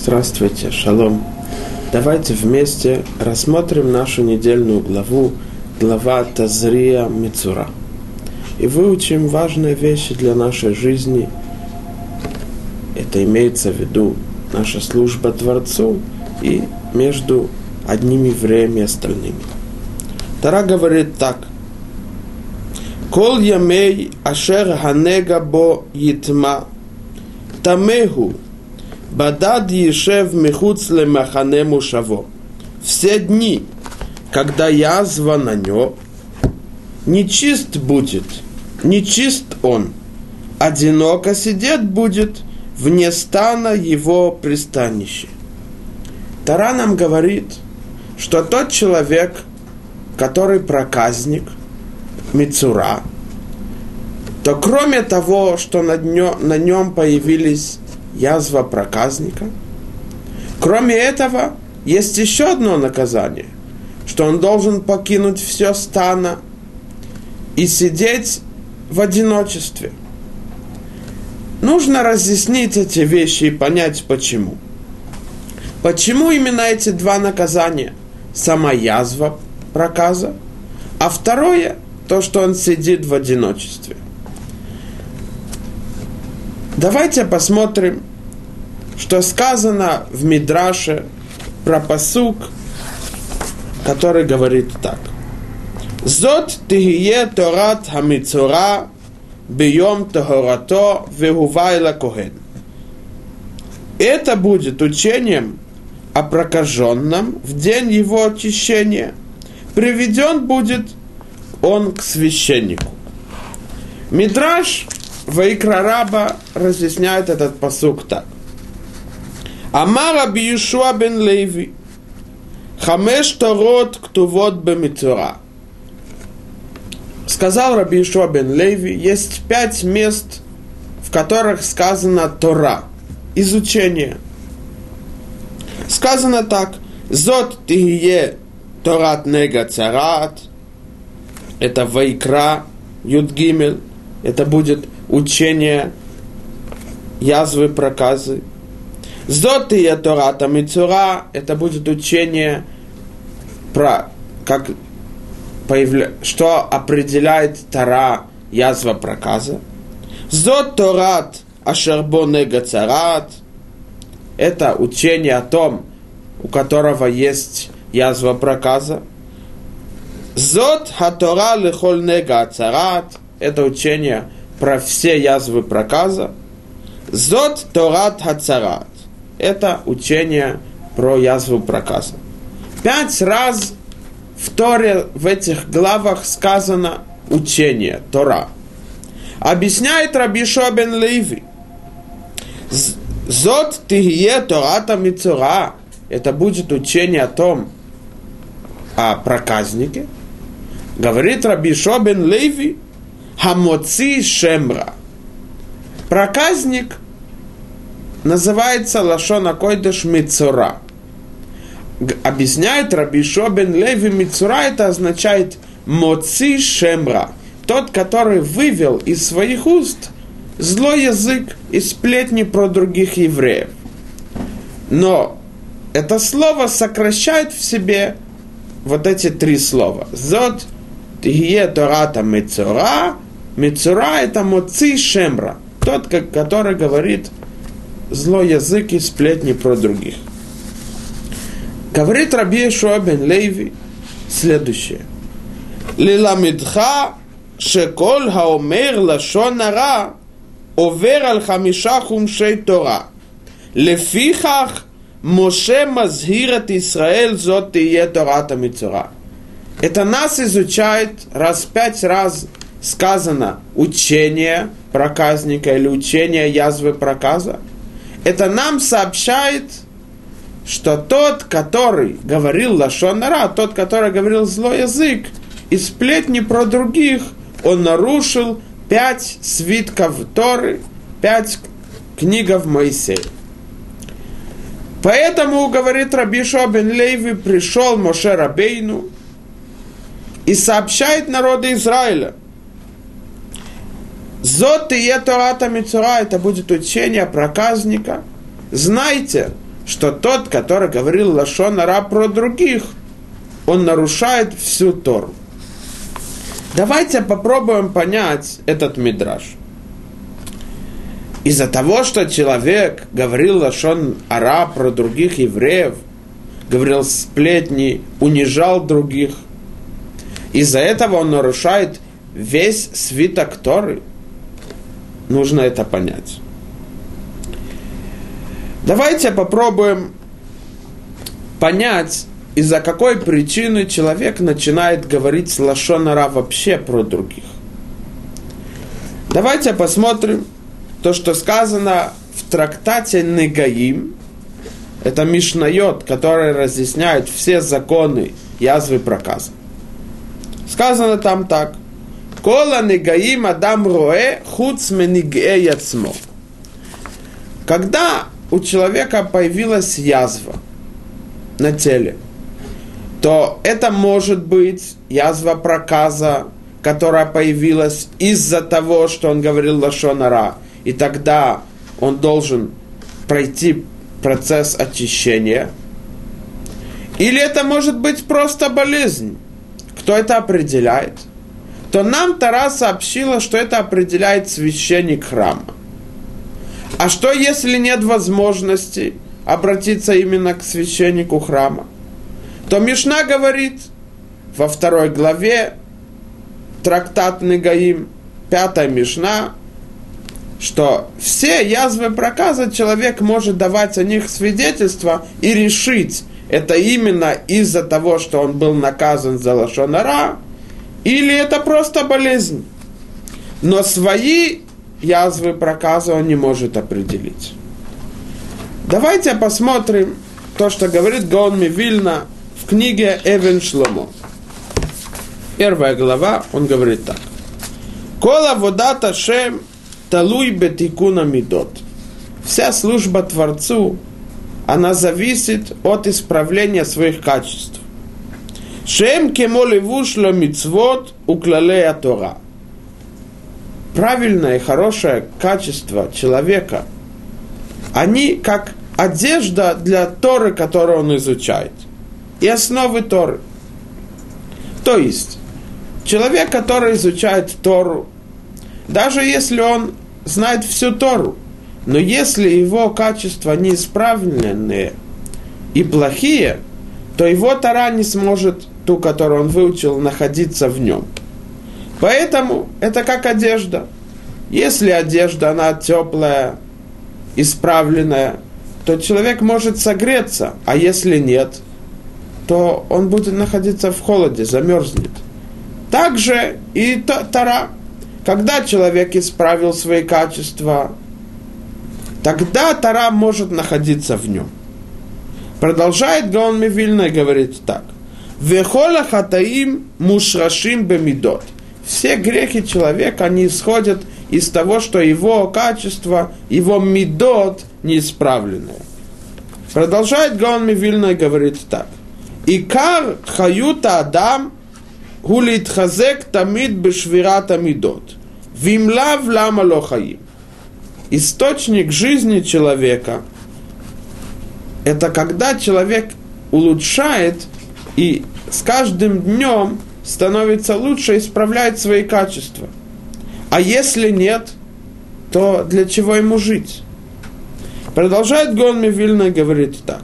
Здравствуйте, шалом. Давайте вместе рассмотрим нашу недельную главу, глава Тазрия Мицура. И выучим важные вещи для нашей жизни. Это имеется в виду наша служба Творцу и между одним евреем и остальными. Тара говорит так. Кол ямей ашер ханега бо йитма тамеху Бадад Ешев Мехуц Лемахане Мушаво. Все дни, когда язва на нем, нечист будет, нечист он, одиноко сидеть будет вне стана его пристанища. Тара нам говорит, что тот человек, который проказник, Мицура, то кроме того, что на, днё, на нем появились язва проказника. Кроме этого, есть еще одно наказание, что он должен покинуть все стана и сидеть в одиночестве. Нужно разъяснить эти вещи и понять почему. Почему именно эти два наказания? Сама язва проказа, а второе, то, что он сидит в одиночестве. Давайте посмотрим, что сказано в Мидраше про посук, который говорит так. Зот тихие торат хамицура бьем тахорато вегувайла коген. Это будет учением о прокаженном в день его очищения. Приведен будет он к священнику. Мидраш Ваикра Раба разъясняет этот посук так. Амар Раби Йешуа бен Леви, Хамеш Торот Ктувот Бемитора. Сказал Раби Йешуа бен Леви, есть пять мест, в которых сказано Тора, изучение. Сказано так, Зот Тихие Торат Нега Царат, это Вайкра, Юдгимель, это будет учение язвы проказы. Зоты я Тората Мицура, это будет учение про как появля... что определяет Тара язва проказа. Зот Торат Ашербоне Гацарат, это учение о том, у которого есть язва проказа. Зот Хатора Лехоль Нега Ацарат, это учение про все язвы проказа. Зот Торат Хацарат. Это учение про язву проказа. Пять раз в Торе в этих главах сказано учение, Тора. Объясняет Раби Шобен Леви. Зот тихие Тората Мицура. Это будет учение о том, о проказнике. Говорит Раби Шобен Леви, Хамоци Шемра. Проказник называется Лашона Койдыш Мицура. Объясняет Раби Шобен Леви Мицура, это означает Моци Шемра. Тот, который вывел из своих уст злой язык и сплетни про других евреев. Но это слово сокращает в себе вот эти три слова. Зод, Тие Тората Мицура, Мецура, – это Моци Шемра, тот, который говорит злой язык и сплетни про других. Говорит Раби Шуабен Лейви следующее. Лила Лиламидха шеколь хаомер лашонара овер аль хамиша хумшей Тора. Лефихах Моше мазгират Исраэль зот тие Тората Мицура. Это нас изучает раз пять раз сказано учение проказника или учение язвы проказа, это нам сообщает, что тот, который говорил лашонара, тот, который говорил злой язык, и сплетни про других, он нарушил пять свитков Торы, пять книгов Моисея. Поэтому, говорит Раби Шобен Лейви, пришел Моше Рабейну и сообщает народу Израиля – Зот и Тората Мицура, это будет учение проказника. Знайте, что тот, который говорил Лашон Ара про других, он нарушает всю Тору. Давайте попробуем понять этот мидраж. Из-за того, что человек говорил Лашон Ара про других евреев, говорил сплетни, унижал других, из-за этого он нарушает весь свиток Торы. Нужно это понять. Давайте попробуем понять, из-за какой причины человек начинает говорить лошонара вообще про других. Давайте посмотрим то, что сказано в трактате Негаим. Это Мишнайот, который разъясняет все законы язвы проказа. Сказано там так. Кола негаим адам роэ хуц менигэ яцмо. Когда у человека появилась язва на теле, то это может быть язва проказа, которая появилась из-за того, что он говорил лошонара, и тогда он должен пройти процесс очищения. Или это может быть просто болезнь. Кто это определяет? То нам Тара сообщила, что это определяет священник храма. А что, если нет возможности обратиться именно к священнику храма? То Мишна говорит во второй главе трактат Негаим, пятая Мишна, что все язвы проказа человек может давать о них свидетельство и решить, это именно из-за того, что он был наказан за лошонара, или это просто болезнь. Но свои язвы проказа он не может определить. Давайте посмотрим то, что говорит Гаон Вильна в книге Эвен Шломо. Первая глава, он говорит так. Кола вода ташем талуй бетикуна мидот. Вся служба Творцу, она зависит от исправления своих качеств. Шем кемо левуш мицвот уклалея Тора – правильное и хорошее качество человека, они как одежда для Торы, которую он изучает, и основы Торы. То есть, человек, который изучает Тору, даже если он знает всю Тору, но если его качества неисправленные и плохие, то его Тора не сможет, ту, которую он выучил, находиться в нем – Поэтому это как одежда. Если одежда, она теплая, исправленная, то человек может согреться, а если нет, то он будет находиться в холоде, замерзнет. Также и Тара. Когда человек исправил свои качества, тогда Тара может находиться в нем. Продолжает Гаон Мивильна и говорит так. Вехола хатаим мушрашим бемидот – все грехи человека, они исходят из того, что его качество, его медот неисправленное. Продолжает Гаон Мивильна и говорит так. Икар хаюта адам гулит хазек тамид бешвирата мидот. Вимлав лама лохаим. Источник жизни человека – это когда человек улучшает и с каждым днем становится лучше, исправляет свои качества. А если нет, то для чего ему жить? Продолжает Гон Мивильна говорит так.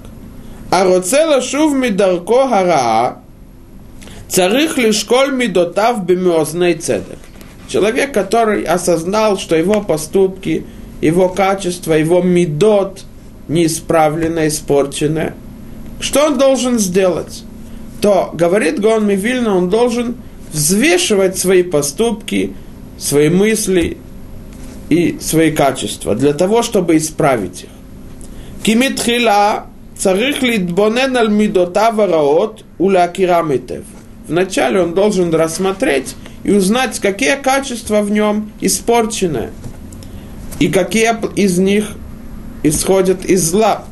А роцела шув мидарко хараа, царих лишколь мидотав бемиозней цедек. Человек, который осознал, что его поступки, его качество, его мидот неисправлено, испорчено, что он должен сделать? То, говорит Гон Мивильна, он должен взвешивать свои поступки, свои мысли и свои качества для того, чтобы исправить их. Кимитхила царих литбонен. Вначале он должен рассмотреть и узнать, какие качества в нем испорчены, и какие из них исходят из зла.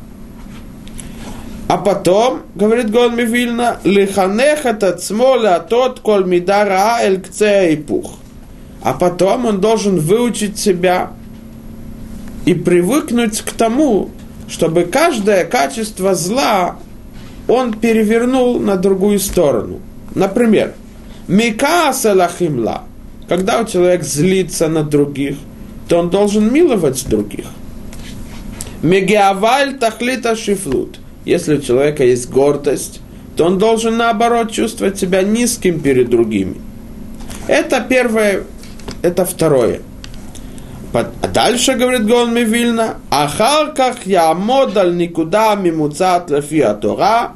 А потом, говорит Гон Мивильна, лиханех этот смоля тот коль мидара эль и пух. А потом он должен выучить себя и привыкнуть к тому, чтобы каждое качество зла он перевернул на другую сторону. Например, Микаса лахимла. Когда у человека злится на других, то он должен миловать других. Мегеаваль тахлита шифлут. Если у человека есть гордость, то он должен наоборот чувствовать себя низким перед другими. Это первое, это второе. А дальше говорит Гон Мивильна, Ахарках я модаль никуда мимуцат лефия Тора,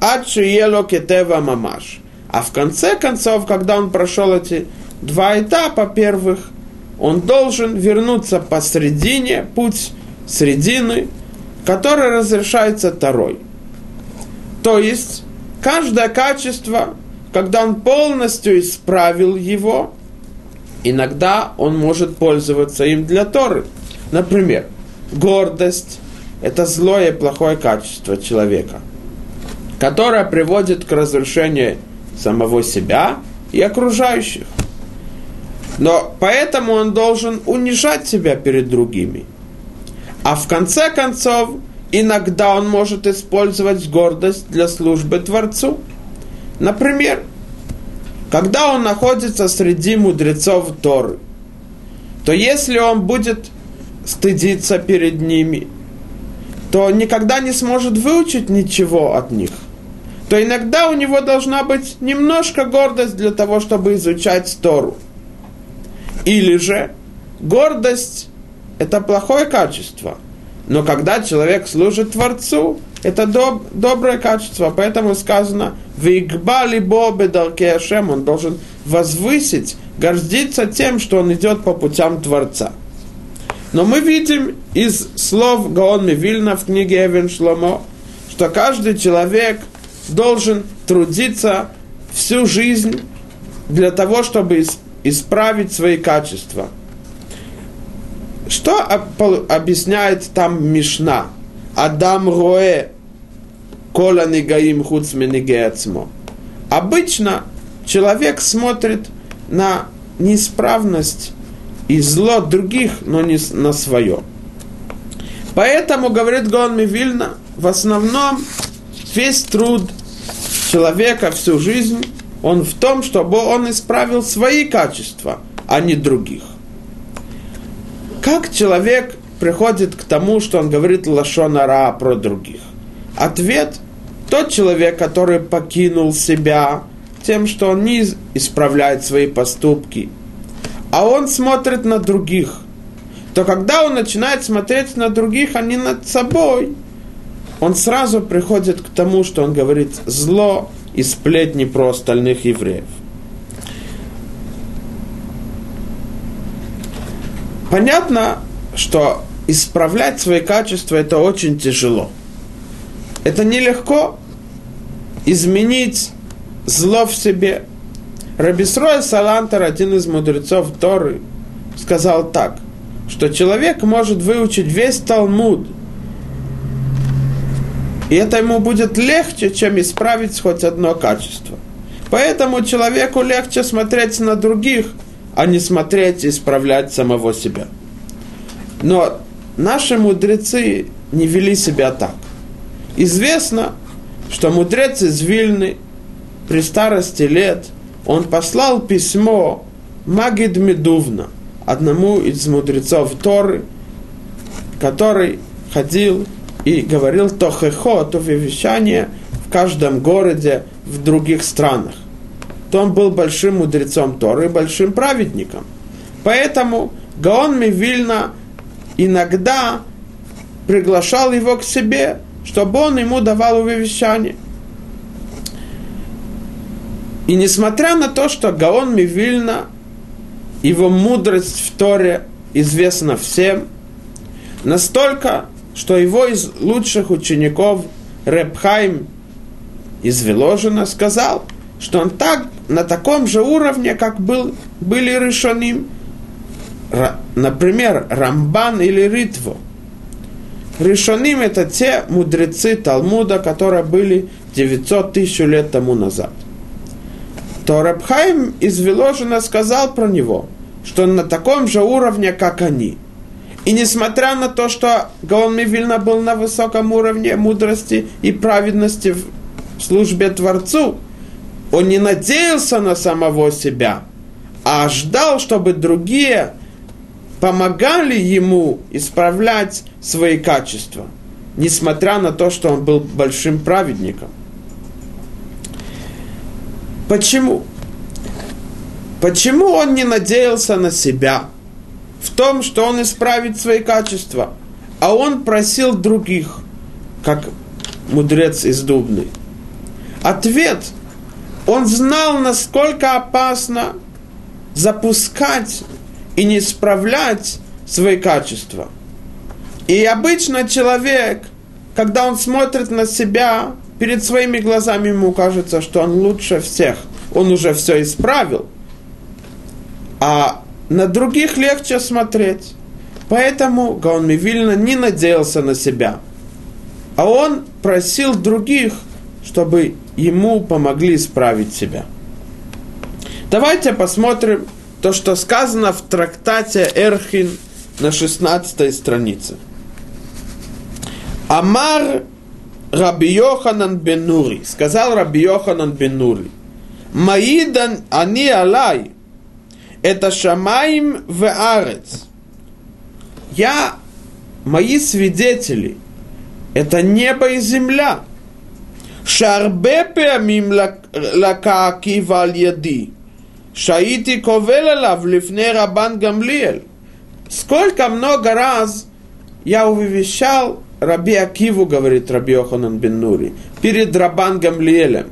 ад шиело кетева мамаш. А в конце концов, когда он прошел эти два этапа первых, он должен вернуться посредине, путь средины, который разрешается Торой. То есть, каждое качество, когда он полностью исправил его, иногда он может пользоваться им для Торы. Например, гордость – это злое и плохое качество человека, которое приводит к разрушению самого себя и окружающих. Но поэтому он должен унижать себя перед другими. А в конце концов, иногда он может использовать гордость для службы Творцу. Например, когда он находится среди мудрецов Торы, то если он будет стыдиться перед ними, то никогда не сможет выучить ничего от них. То иногда у него должна быть немножко гордость для того, чтобы изучать Тору. Или же гордость – это плохое качество. Но когда человек служит Творцу, это доб, доброе качество, поэтому сказано «Вигбали бобе дарке Ашем» он должен возвысить, гордиться тем, что он идет по путям Творца. Но мы видим из слов Гаон Мивильна в книге Эвен Шломо, что каждый человек должен трудиться всю жизнь для того, чтобы исправить свои качества. Что объясняет там Мишна? Адам роэ кола негаим хуц менегеацмо. Обычно человек смотрит на неисправность и зло других, но не на свое. Поэтому, говорит Гон Вильна, в основном весь труд человека всю жизнь, он в том, чтобы он исправил свои качества, а не других. Как человек приходит к тому, что он говорит лашонара про других? Ответ – тот человек, который покинул себя тем, что он не исправляет свои поступки, а он смотрит на других, то когда он начинает смотреть на других, а не над собой, он сразу приходит к тому, что он говорит зло и сплетни про остальных евреев. Понятно, что исправлять свои качества это очень тяжело. Это нелегко изменить зло в себе. Рабисрой Салантер, один из мудрецов Торы, сказал так, что человек может выучить весь Талмуд, и это ему будет легче, чем исправить хоть одно качество. Поэтому человеку легче смотреть на других, а не смотреть и исправлять самого себя. Но наши мудрецы не вели себя так. Известно, что мудрец из Вильны при старости лет он послал письмо Магид Медувна, одному из мудрецов Торы, который ходил и говорил тохехо, то вещание в каждом городе в других странах. То он был большим мудрецом Торы и большим праведником. Поэтому Гаон Мивильна иногда приглашал его к себе, чтобы он ему давал увещание. И несмотря на то, что Гаон Мивильна, его мудрость в Торе известна всем, настолько, что его из лучших учеников Репхайм из Веложина сказал, что он так, на таком же уровне, как был, были Ришоним, например, Рамбан или Ритво – Решоним это те мудрецы Талмуда, которые были 900 тысяч лет тому назад. То Рабхайм из Виложина сказал про него, что он на таком же уровне, как они. И несмотря на то, что Гаон Мивильна был на высоком уровне мудрости и праведности в службе Творцу, он не надеялся на самого себя, а ждал, чтобы другие помогали ему исправлять свои качества, несмотря на то, что он был большим праведником. Почему? Почему он не надеялся на себя в том, что он исправит свои качества, а он просил других, как мудрец из Дубны? Ответ – он знал, насколько опасно запускать и не исправлять свои качества. И обычно человек, когда он смотрит на себя, перед своими глазами ему кажется, что он лучше всех. Он уже все исправил. А на других легче смотреть. Поэтому Гаон Мивильна не надеялся на себя. А он просил других, чтобы ему помогли исправить себя. Давайте посмотрим то, что сказано в трактате Эрхин на 16 странице. Амар Раби Йоханан бен Нури, сказал Раби Йоханан бен Нури, Маидан ани алай, это шамаим в арец. Я, мои свидетели, это небо и земля. שהרבה פעמים לקה עקיבא על ידי, שהייתי קובל עליו לפני רבן גמליאל. Сколько много раз я увещал Раби Акиву, говорит Раби Оханан бен Нури, перед Рабан Гамлиелем.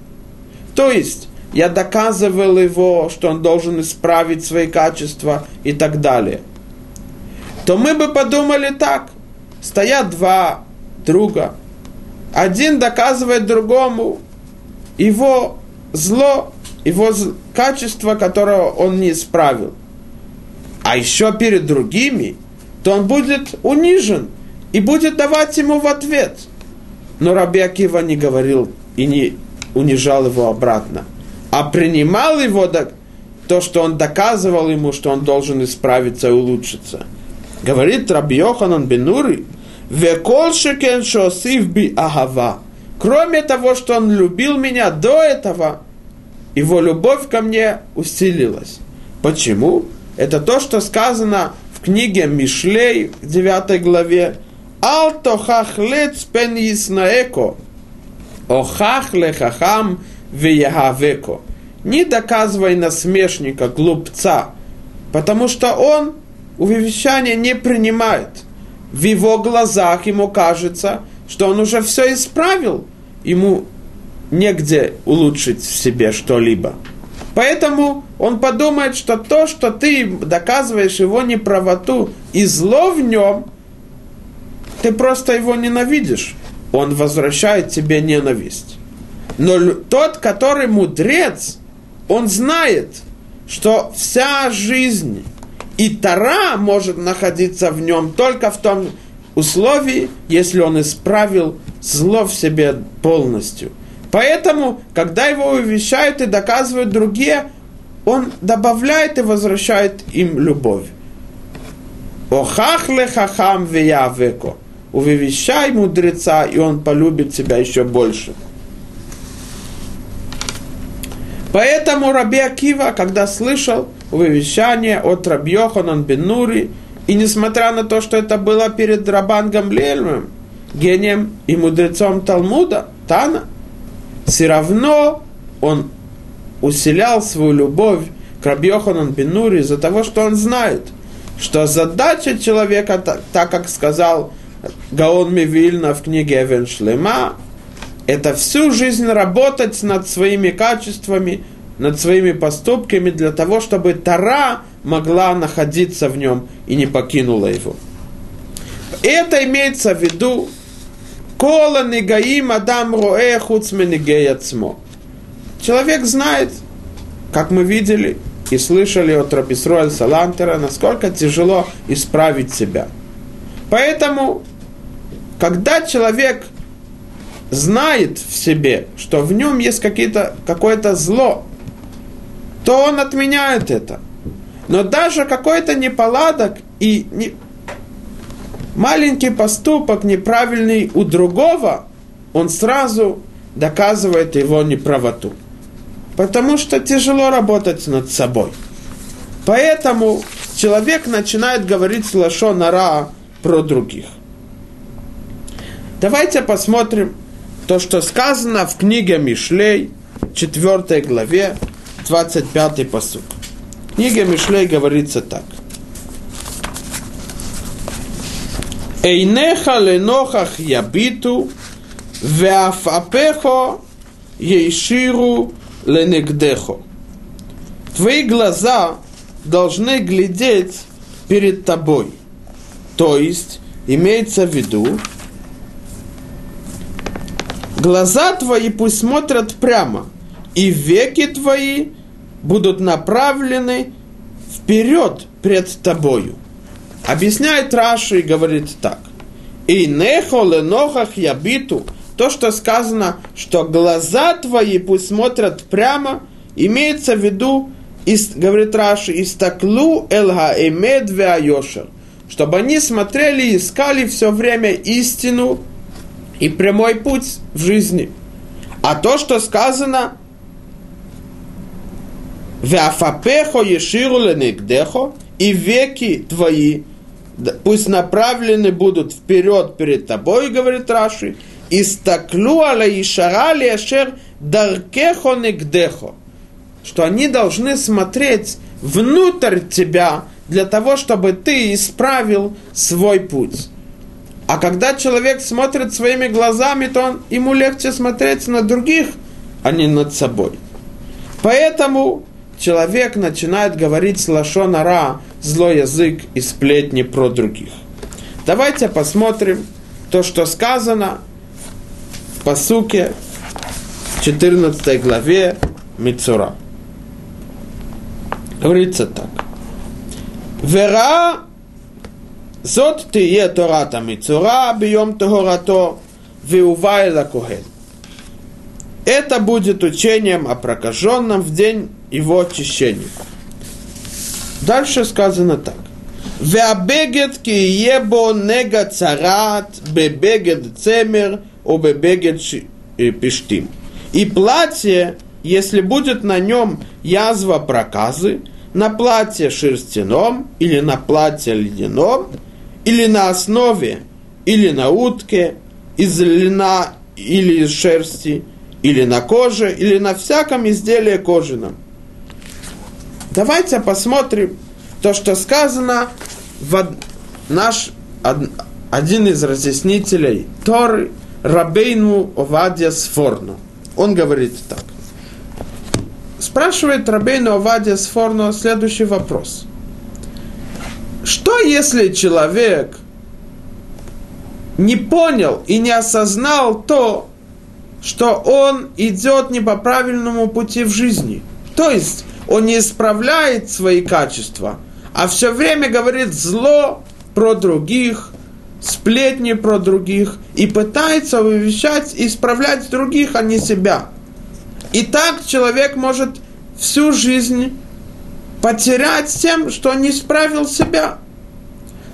То есть, я доказывал его, что он должен исправить свои качества и так далее. То мы бы подумали так. Стоят два друга, один доказывает другому его зло, его качество, которое он не исправил. А еще перед другими, то он будет унижен и будет давать ему в ответ. Но Раби Акива не говорил и не унижал его обратно, а принимал его то, что он доказывал ему, что он должен исправиться и улучшиться. Говорит Раби Йоханан Бенури, Векол шекен шосив би ахава. Кроме того, что он любил меня до этого, его любовь ко мне усилилась. Почему? Это то, что сказано в книге Мишлей, 9 главе. Ал тохах лец пен яснаэко, охах лехахам веягавеко. Не доказывай насмешника, глупца, потому что он увещание не принимает – в его глазах ему кажется, что он уже все исправил, ему негде улучшить в себе что-либо. Поэтому он подумает, что то, что ты доказываешь его неправоту и зло в нем, ты просто его ненавидишь. Он возвращает тебе ненависть. Но тот, который мудрец, он знает, что вся жизнь и Тара может находиться в нем только в том условии, если он исправил зло в себе полностью. Поэтому, когда его увещают и доказывают другие, он добавляет и возвращает им любовь. Охах лехахам веявеко. Увещай мудреца, и он полюбит тебя еще больше. Поэтому Раби Акива, когда слышал увещание от Раби Йоханан бен Нури, и несмотря на то, что это было перед Рабан Гамлиэлем, гением и мудрецом Талмуда, Тана, все равно он усилял свою любовь к Раби Йоханан бен Нури из-за того, что он знает, что задача человека, так, как сказал Гаон Мивильна в книге Эвен Шлема, это всю жизнь работать над своими качествами, над своими поступками для того, чтобы Тара могла находиться в нем и не покинула его. Это имеется в виду Кола негаим адам роэ хуцменегеяцмо. Человек знает, как мы видели и слышали от Рабисруэль Салантера, насколько тяжело исправить себя. Поэтому, когда человек знает в себе, что в нем есть какое-то зло, то он отменяет это. Но даже какой-то неполадок и не, маленький поступок неправильный у другого, он сразу доказывает его неправоту. Потому что тяжело работать над собой. Поэтому человек начинает говорить лошонара про других. Давайте посмотрим то, что сказано в книге Мишлей, 4 главе, 25 посуд. В книге Мишлей говорится так. Эйнеха ленохах ябиту, веафапехо ейширу ленегдехо. Твои глаза должны глядеть перед тобой. То есть, имеется в виду, глаза твои пусть смотрят прямо, и веки твои будут направлены вперед пред тобою. Объясняет Раши и говорит так. И нехо ленохах ябиту, то, что сказано, что глаза твои пусть смотрят прямо, имеется в виду, говорит Раши, истаклу элга эмед веайошер, чтобы они смотрели и искали все время истину и прямой путь в жизни. А то, что сказано, Веафапехо еширу ленегдехо, и веки твои пусть направлены будут вперед перед тобой, говорит Раши, и стаклю аля ишара лешер даркехо негдехо, что они должны смотреть внутрь тебя для того, чтобы ты исправил свой путь. А когда человек смотрит своими глазами, то он, ему легче смотреть на других, а не над собой. Поэтому человек начинает говорить лашонара, злой язык и сплетни про других. Давайте посмотрим то, что сказано в посуке 14 главе Мицура. Говорится так. Вера זאת תהיה תורת המצורע ביום טהרתו, והובא אל הכהן. Это будет учением о прокаженном в день его очищение. Дальше сказано так. Веабегет киебо нега царат, бебегет цемер, обебегет э, пиштим. И платье, если будет на нем язва проказы, на платье шерстяном или на платье ледяном, или на основе, или на утке, из льна или из шерсти, или на коже, или на всяком изделии кожаном – Давайте посмотрим то, что сказано в наш один из разъяснителей Торы Рабейну Овадия Сфорно. Он говорит так. Спрашивает Рабейну Овадия Сфорно следующий вопрос. Что если человек не понял и не осознал то, что он идет не по правильному пути в жизни? То есть он не исправляет свои качества, а все время говорит зло про других, сплетни про других и пытается вывещать и исправлять других, а не себя. И так человек может всю жизнь потерять тем, что не справил себя.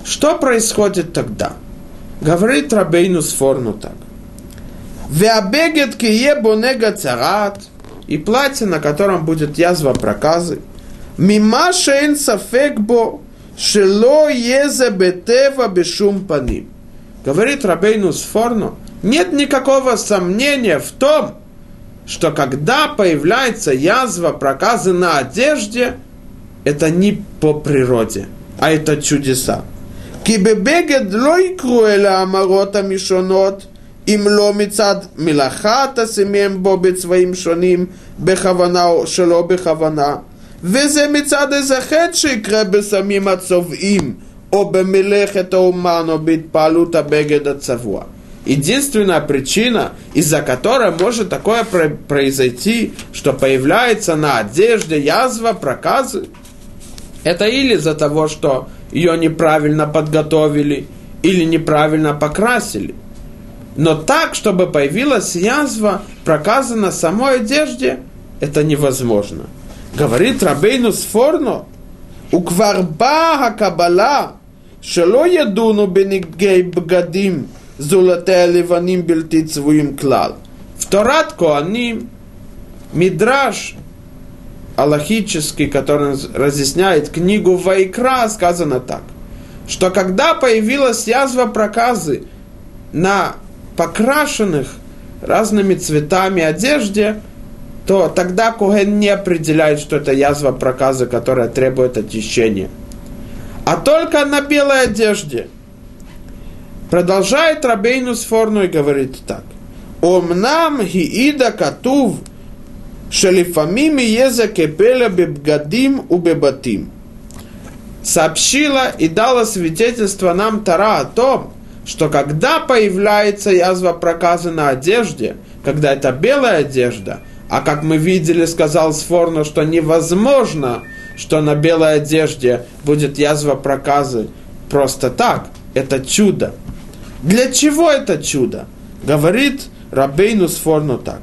Что происходит тогда? Говорит Рабейну Сфорну так. Веабегет кие бонега царат, и платье, на котором будет язва проказы. Мима шейн сафекбо шело езе бетева. Говорит Рабейну Сфорну, нет никакого сомнения в том, что когда появляется язва проказы на одежде, это не по природе, а это чудеса. Кибебегед лойкруэля амарота мишонот – אם לא מצד מלאכה תשימם בו בצבעים שונים בכוונה או שלא בכוונה וזה מצד איזה חטא שיקרה בסמים הצובעים או במלאכת האומן או בהתפעלות הבגד הצבוע. Единственная причина, из-за которой может такое произойти, что появляется на одежде язва, проказы, это или из-за того, что ее неправильно подготовили или неправильно покрасили. но так, чтобы появилась язва, проказа на самой одежде, это невозможно. Говорит Рабейну Сфорно, у кварба кабала, шело едуну бенигей бгадим, зулате ливаним бельтицвуим клал. В Торат они мидраш аллахический, который разъясняет книгу Вайкра, сказано так, что когда появилась язва проказы на покрашенных разными цветами одежде, то тогда Коген не определяет, что это язва проказы, которая требует очищения. А только на белой одежде. Продолжает Рабейну Сфорну и говорит так. Омнам хиида катув шелифамим еза кепеля бебгадим у бебатим. Сообщила и дала свидетельство нам Тара о том, что когда появляется язва проказа на одежде, когда это белая одежда, а как мы видели, сказал Сфорно, что невозможно, что на белой одежде будет язва проказы просто так. Это чудо. Для чего это чудо? Говорит Рабейну Сфорно так.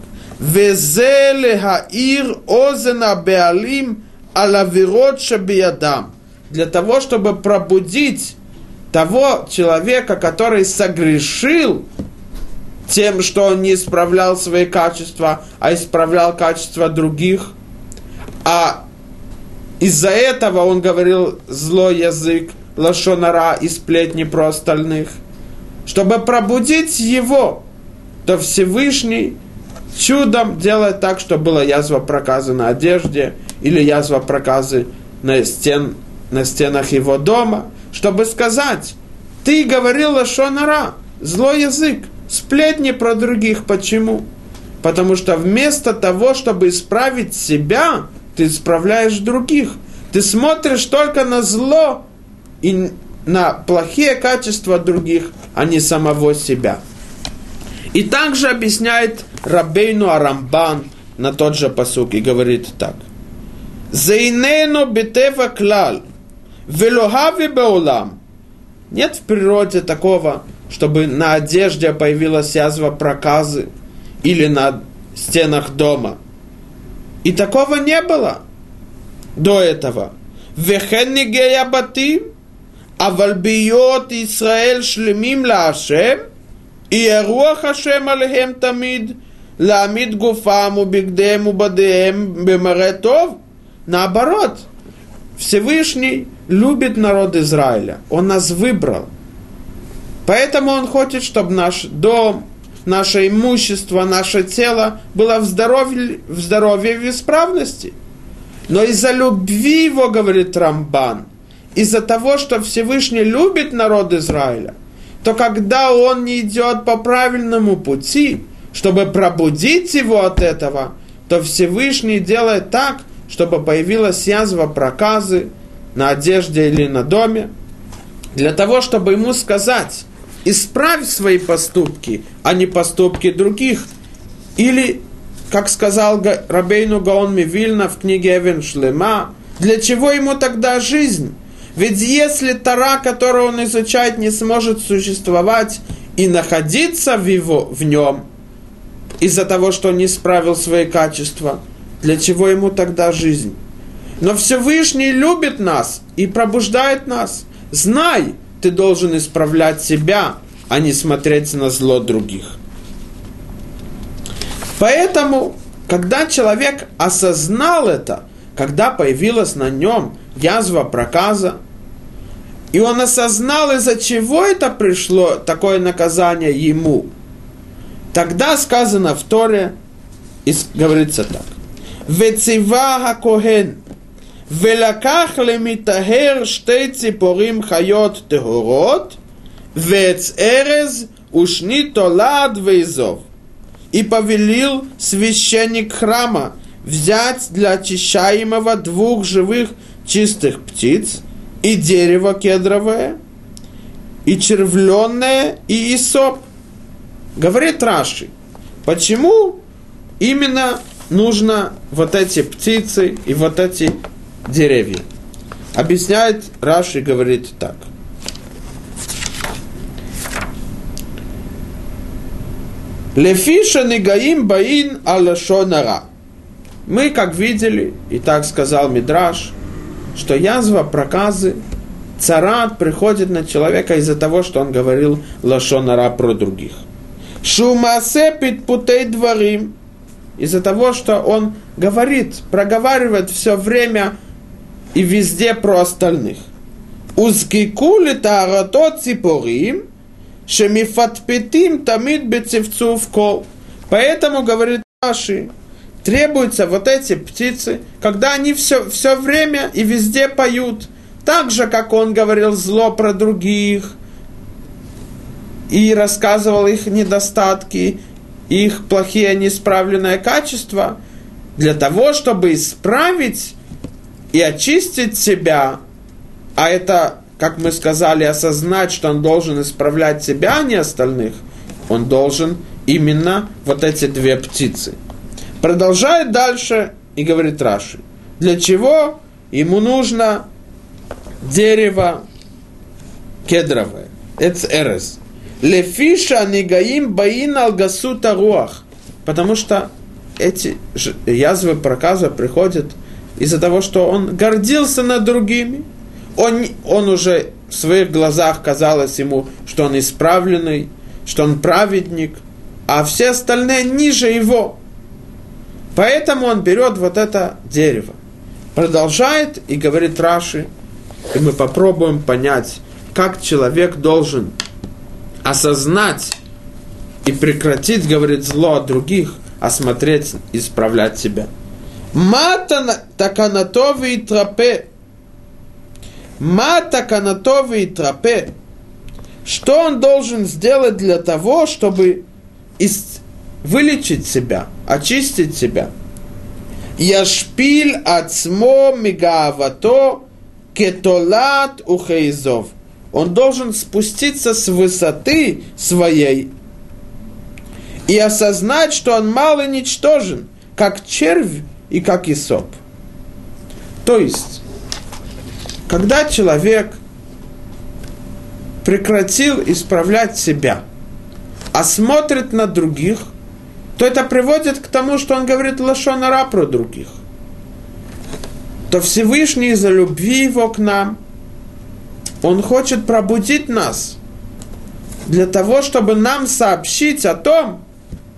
Для того, чтобы пробудить того человека, который согрешил тем, что он не исправлял свои качества, а исправлял качества других. А из-за этого он говорил злой язык, лошонара и сплетни про остальных. Чтобы пробудить его, то Всевышний чудом делает так, чтобы была язва проказа на одежде или язва проказы на, стен, на стенах его дома – чтобы сказать, ты говорил Лашонара, злой язык, сплетни про других. Почему? Потому что вместо того, чтобы исправить себя, ты исправляешь других. Ты смотришь только на зло и на плохие качества других, а не самого себя. И также объясняет Рабейну Арамбан на тот же посук и говорит так. Зейнено бетева клал, Велюгави беулам. Нет в природе такого, чтобы на одежде появилась язва проказы или на стенах дома. И такого не было до этого. Вехеннигея батим, а вальбиот Исраэль шлемим лашем, и яруах Ашем алехем тамид, ламид гуфам убигдем убадеем бемаретов. Наоборот – Всевышний любит народ Израиля. Он нас выбрал. Поэтому Он хочет, чтобы наш дом, наше имущество, наше тело было в здоровье, в здоровье и в исправности. Но из-за любви его, говорит Рамбан, из-за того, что Всевышний любит народ Израиля, то когда он не идет по правильному пути, чтобы пробудить его от этого, то Всевышний делает так, чтобы появилась язва проказы, на одежде или на доме, для того, чтобы ему сказать, исправь свои поступки, а не поступки других. Или, как сказал Рабейну Гаон Мивильна в книге Эвен Шлема, для чего ему тогда жизнь? Ведь если Тара, которую он изучает, не сможет существовать и находиться в, его, в нем, из-за того, что он не исправил свои качества, для чего ему тогда жизнь? Но Всевышний любит нас и пробуждает нас. Знай, ты должен исправлять себя, а не смотреть на зло других. Поэтому, когда человек осознал это, когда появилась на нем язва проказа, и он осознал, из-за чего это пришло, такое наказание ему, тогда сказано в Торе, и говорится так. Вецива Хакоген. Велаках лемитагер ште ципорим хайот тегорот. Вец эрез ушни толад вейзов. И повелил священник храма взять для очищаемого двух живых чистых птиц и дерево кедровое, и червленное, и исоп. Говорит Раши, почему именно нужно вот эти птицы и вот эти деревья. Объясняет Раши, говорит так. Лефиша негаим баин алашонара. Мы, как видели, и так сказал Мидраш, что язва проказы царат приходит на человека из-за того, что он говорил лошонара про других. Шумасе путей дворим. Из-за того, что он говорит, проговаривает все время и везде про остальных. Узгикули таарато ципорим, шемифатпетим тамид бецевцув кол. Поэтому, говорит Раши, требуются вот эти птицы, когда они все, все время и везде поют. Так же, как он говорил зло про других и рассказывал их недостатки, их плохие неисправленные качества, для того, чтобы исправить и очистить себя, а это, как мы сказали, осознать, что он должен исправлять себя, а не остальных, он должен именно вот эти две птицы. Продолжает дальше и говорит Раши. Для чего ему нужно дерево кедровое? Это эрес. Лефиша негаим баин алгасута руах. Потому что эти язвы проказа приходят из-за того, что он гордился над другими. Он, он уже в своих глазах казалось ему, что он исправленный, что он праведник, а все остальные ниже его. Поэтому он берет вот это дерево, продолжает и говорит Раши, и мы попробуем понять, как человек должен осознать и прекратить говорить зло от других, а смотреть, исправлять себя. Мата таканатовы и трапе. Мата канатовы и трапе. Что он должен сделать для того, чтобы вылечить себя, очистить себя. Яшпиль ацмо мигаавато кетолат ухейзов. Он должен спуститься с высоты своей и осознать, что он мал и ничтожен, как червь и как Исоп. То есть, когда человек прекратил исправлять себя, а смотрит на других, то это приводит к тому, что он говорит лошонара про других. То Всевышний из-за любви его к нам, он хочет пробудить нас для того, чтобы нам сообщить о том,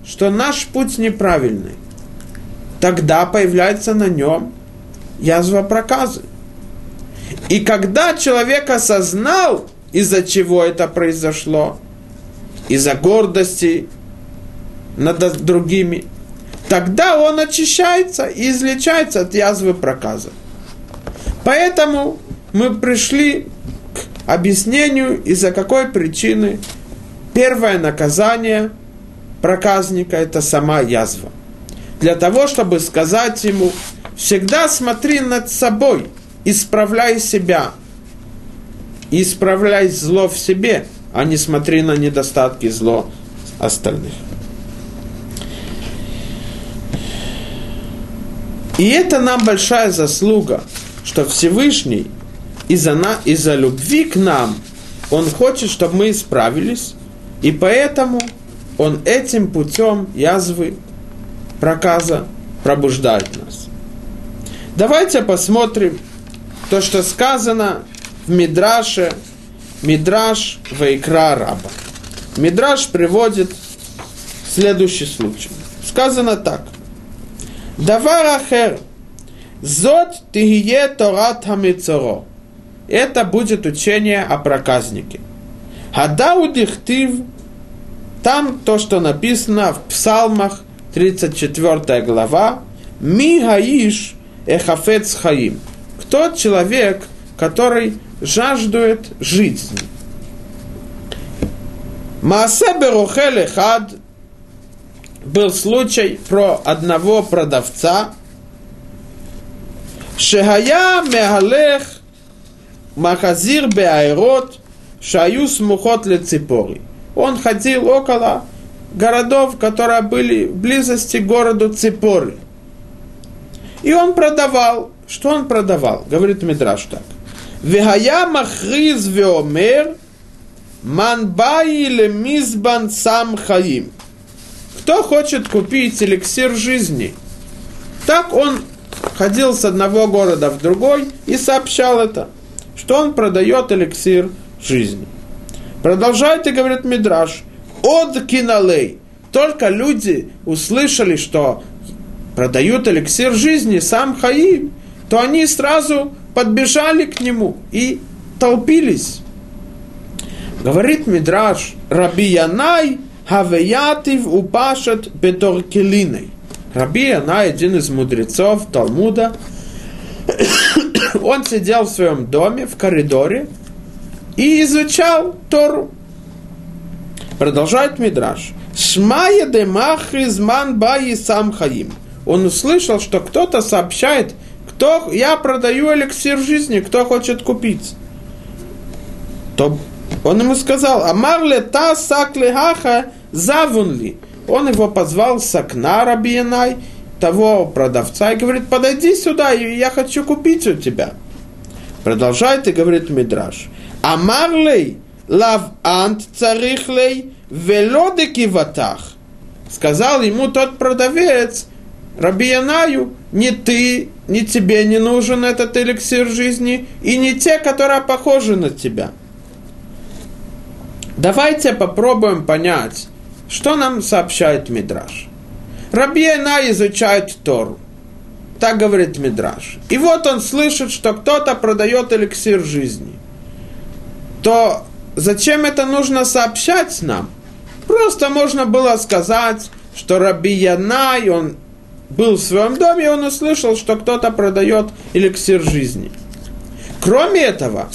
что наш путь неправильный. Тогда появляется на нем язва проказы. И когда человек осознал, из-за чего это произошло, из-за гордости, над другими, тогда он очищается и излечается от язвы проказа. Поэтому мы пришли к объяснению, из-за какой причины первое наказание проказника – это сама язва. Для того, чтобы сказать ему, всегда смотри над собой, исправляй себя, исправляй зло в себе, а не смотри на недостатки зло остальных. И это нам большая заслуга, что Всевышний из-за, на, из-за любви к нам, Он хочет, чтобы мы исправились, и поэтому Он этим путем язвы, проказа пробуждает нас. Давайте посмотрим то, что сказано в Мидраше, Мидраш Вайкра Раба. Мидраш приводит следующий случай. Сказано так. Давар ахер. Зот тигие торат хамицоро. Это будет учение о проказнике. Хадау дихтив. Там то, что написано в псалмах, 34 глава. Ми гаиш эхафец хаим. Кто человек, который жаждует жизни? Маасе берухель хад был случай про одного продавца, Шехая мегалех махазир беайрот шаю смухот леципори. Он ходил около городов, которые были в близости к городу Ципоры. И он продавал. Что он продавал? Говорит Мидраш так. Вехая махриз веомер манбаи лемизбан сам хаим. Кто хочет купить эликсир жизни? Так он ходил с одного города в другой и сообщал это. Что он продает эликсир жизни. Продолжает и говорит Мидраш, от киналей. Только люди услышали, что продают эликсир жизни, сам Хаим, то они сразу подбежали к нему и толпились. Говорит Мидраш, Раби Янай Хавеятив упашет беторкелиной. Раби Янай, один из мудрецов Талмуда, он сидел в своем доме, в коридоре, и изучал Тору. Продолжает Мидраш. Шмая де махризман баи сам хаим. Он услышал, что кто-то сообщает, кто я продаю эликсир жизни, кто хочет купить. То он ему сказал, Амарле та сакле хаха завунли. Он его позвал с окна Рабиенай, того продавца, и говорит, подойди сюда, я хочу купить у тебя. Продолжает и говорит Мидраш. Амарлей лав ант царихлей велодеки ватах. Сказал ему тот продавец, Рабиянаю, не ты, не тебе не нужен этот эликсир жизни, и не те, которые похожи на тебя. Давайте попробуем понять, что нам сообщает Мидраш. Рабиена изучает Тору. Так говорит Мидраш. И вот он слышит, что кто-то продает эликсир жизни. То зачем это нужно сообщать нам? Просто можно было сказать, что Раби Янай, он был в своем доме, и он услышал, что кто-то продает эликсир жизни. Кроме этого,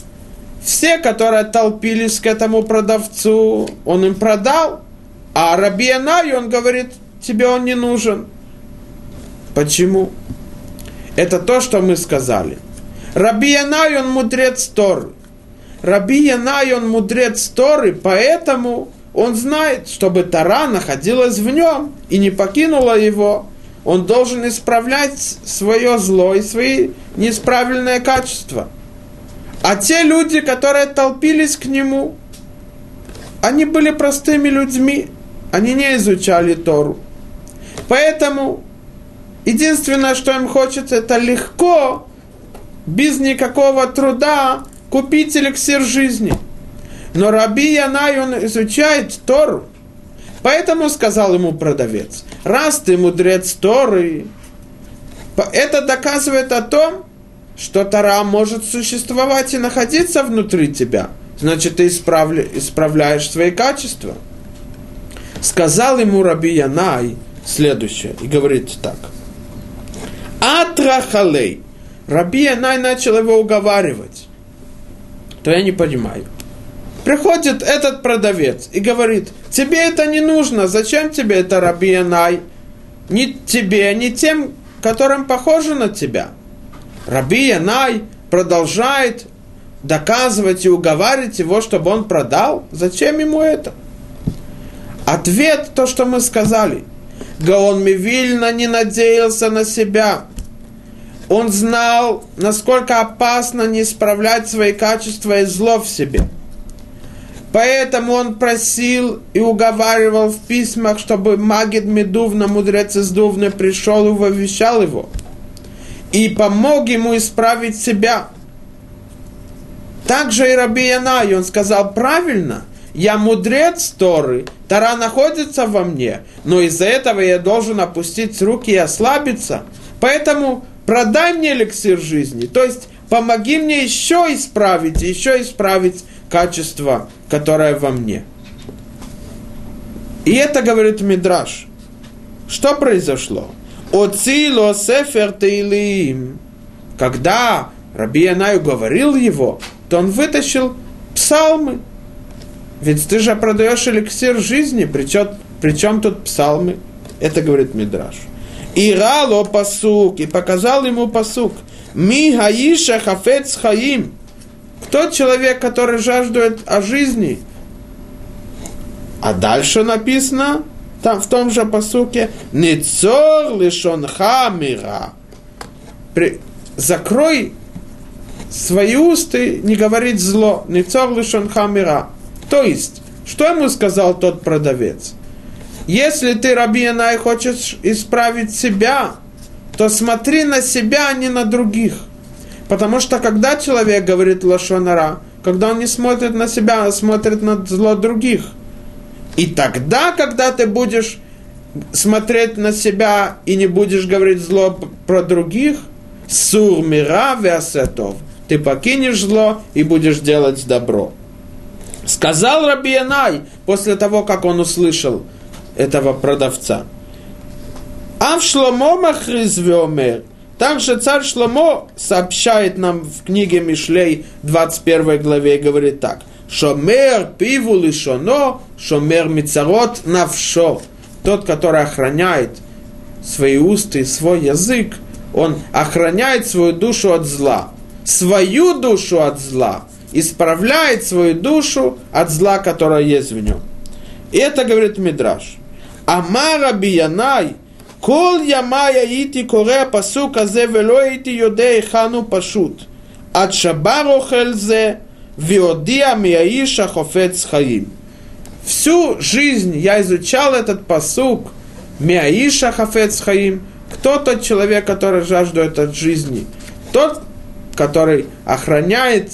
все, которые толпились к этому продавцу, он им продал, а Раби Анай, он говорит, тебе он не нужен. Почему? Это то, что мы сказали. Раби Янай, он мудрец Торы. Раби Янай, он мудрец Торы, поэтому он знает, чтобы Тара находилась в нем и не покинула его. Он должен исправлять свое зло и свои неисправленные качества – а те люди, которые толпились к нему, они были простыми людьми, они не изучали Тору. Поэтому единственное, что им хочется, это легко, без никакого труда, купить эликсир жизни. Но Раби Янай, он изучает Тору. Поэтому сказал ему продавец, раз ты мудрец Торы, это доказывает о том, что Тара может существовать и находиться внутри тебя, значит, ты исправля, исправляешь свои качества. Сказал ему Раби Янай следующее, и говорит так. Атрахалей. Раби Янай начал его уговаривать. То я не понимаю. Приходит этот продавец и говорит, тебе это не нужно, зачем тебе это Раби Янай? Ни тебе, ни тем, которым похоже на тебя – Раби Янай продолжает доказывать и уговаривать его, чтобы он продал. Зачем ему это? Ответ то, что мы сказали. Гаон Мивильна не надеялся на себя. Он знал, насколько опасно не исправлять свои качества и зло в себе. Поэтому он просил и уговаривал в письмах, чтобы Магид Медувна, мудрец из Дувны, пришел и вовещал его – и помог ему исправить себя. Также и Раби Янай, он сказал правильно, я мудрец Торы, Тара находится во мне, но из-за этого я должен опустить руки и ослабиться. Поэтому продай мне эликсир жизни, то есть помоги мне еще исправить, еще исправить качество, которое во мне. И это говорит Мидраш. Что произошло? Оцило сефер тейлим. Когда Раби Янаю говорил его, то он вытащил псалмы. Ведь ты же продаешь эликсир жизни, причем, причем тут псалмы. Это говорит Мидраш. И рало пасук, и показал ему пасук. Ми хаиша хафец хаим. Кто человек, который жаждет о жизни? А дальше написано, там в том же посуке «Ницор лишон хамира». Закрой свои усты, не говорить зло. «Ницор лишон хамира». То есть, что ему сказал тот продавец? Если ты, Рабиянай, хочешь исправить себя, то смотри на себя, а не на других. Потому что когда человек говорит лошонара, когда он не смотрит на себя, а смотрит на зло других. И тогда, когда ты будешь смотреть на себя и не будешь говорить зло про других, сур мира ты покинешь зло и будешь делать добро. Сказал Раби Янай после того, как он услышал этого продавца. Ав Шломо Махризвемер. Также царь Шломо сообщает нам в книге Мишлей 21 главе и говорит так. Шомер пиву лишоно, шомер мицарот навшо. Тот, который охраняет свои уста и свой язык, он охраняет свою душу от зла. Свою душу от зла исправляет свою душу от зла, которое есть в нем. И это говорит Мидраш. Амара биянай, кол ямая ити коре пасук азе вело ити йодей хану пашут. От шабару хельзе, виодия мияиша хофец хаим. Всю жизнь я изучал этот посук Миаиша хофец Хаим. Кто тот человек, который жаждует от жизни? Тот, который охраняет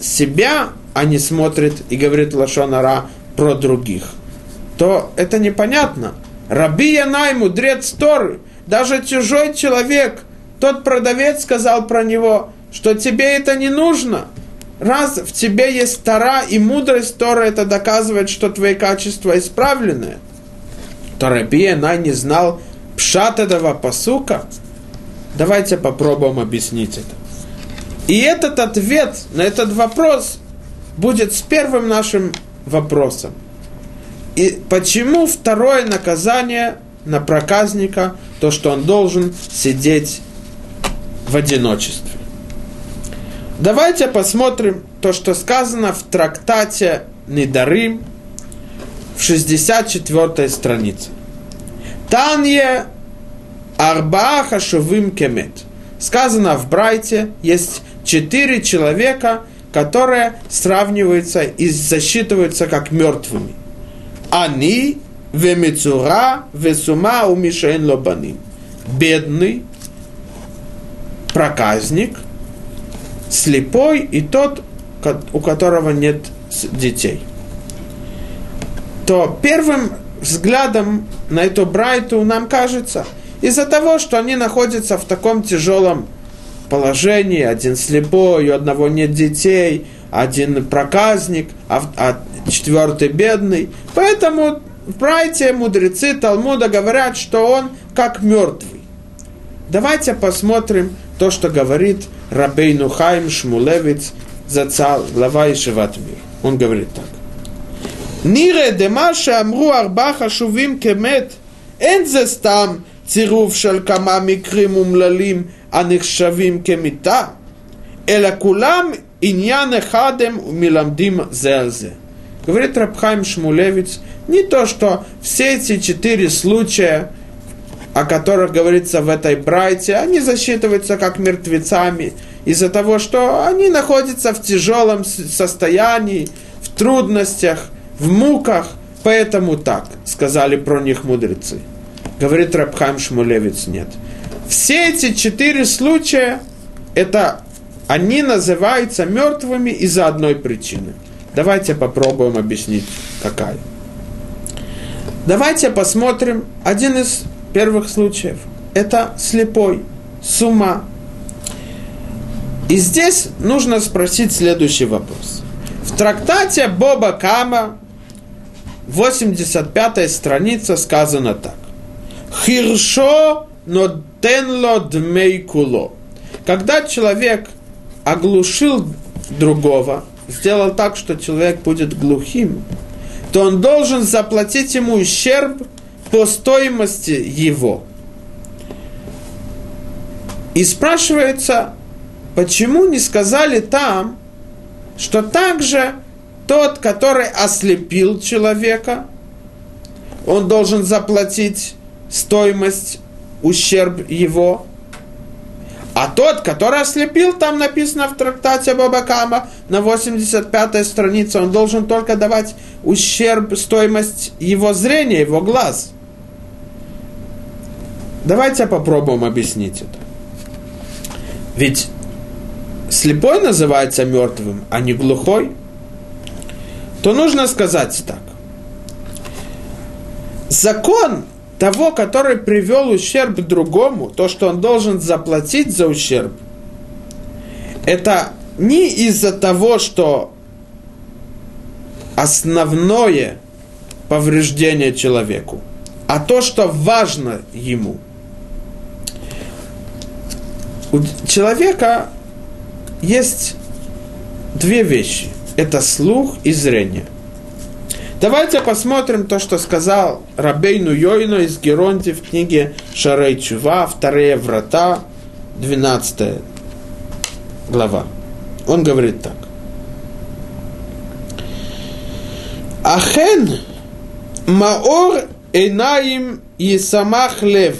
себя, а не смотрит и говорит Лашонара про других. То это непонятно. Раби Янай, мудрец Торы, даже чужой человек, тот продавец сказал про него, что тебе это не нужно. Раз в тебе есть Тора и мудрость Торы, это доказывает, что твои качества исправлены. То Раби Янай не знал пшат этого посука. Давайте попробуем объяснить это. И этот ответ на этот вопрос будет с первым нашим вопросом – и почему второе наказание на проказника, то, что он должен сидеть в одиночестве? Давайте посмотрим то, что сказано в трактате Недарим в 64 странице. Танье Арбаа Хашувим Кемет. Сказано в Брайте, есть четыре человека, которые сравниваются и засчитываются как мертвыми. Они вемецура весума у мишен лобаним. Бедный, проказник, слепой и тот, у которого нет детей. То первым взглядом на эту брайту нам кажется, из-за того, что они находятся в таком тяжелом положении, один слепой, у одного нет детей, один проказник, а, а четвертый бедный. Поэтому в Брайте мудрецы Талмуда говорят, что он как мертвый. Давайте посмотрим то, что говорит Рабейну Хайм Шмулевиц, Зацал, глава Ишеват Мир. Он говорит так. נירא דמה שאמרו ארבעה חשובים כמת, אין זה סתם צירוף של כמה מקרים אומללים הנחשבים כמיתה, אלא כולם עניין אחד הם מלמדים זה על זה. Говорит Рабхайм Шмулевиц, не то, что все эти четыре случая, о которых говорится в этой брайте, они засчитываются как мертвецами из-за того, что они находятся в тяжелом состоянии, в трудностях, в муках, поэтому так, сказали про них мудрецы. Говорит Рабхайм Шмулевиц, нет. Все эти четыре случая, это они называются мертвыми из-за одной причины – Давайте попробуем объяснить, какая. Давайте посмотрим один из первых случаев. Это слепой, с ума. И здесь нужно спросить следующий вопрос. В трактате Боба Кама, 85 страница, сказано так. Хиршо но тенло дмейкуло. Когда человек оглушил другого, сделал так, что человек будет глухим, то он должен заплатить ему ущерб по стоимости его. И спрашивается, почему не сказали там, что также тот, который ослепил человека, он должен заплатить стоимость, ущерб его, а тот, который ослепил, там написано в трактате Бабакама на 85-й странице, он должен только давать ущерб, стоимость его зрения, его глаз. Давайте попробуем объяснить это. Ведь слепой называется мертвым, а не глухой, то нужно сказать так. Закон того, который привел ущерб другому, то, что он должен заплатить за ущерб, это не из-за того, что основное повреждение человеку, а то, что важно ему. У человека есть две вещи. Это слух и зрение. Давайте посмотрим то, что сказал Рабейну Йойно из Геронти в книге Шарей Чува, вторые врата, 12 глава. Он говорит так. Ахен маор энаим ישמח лев.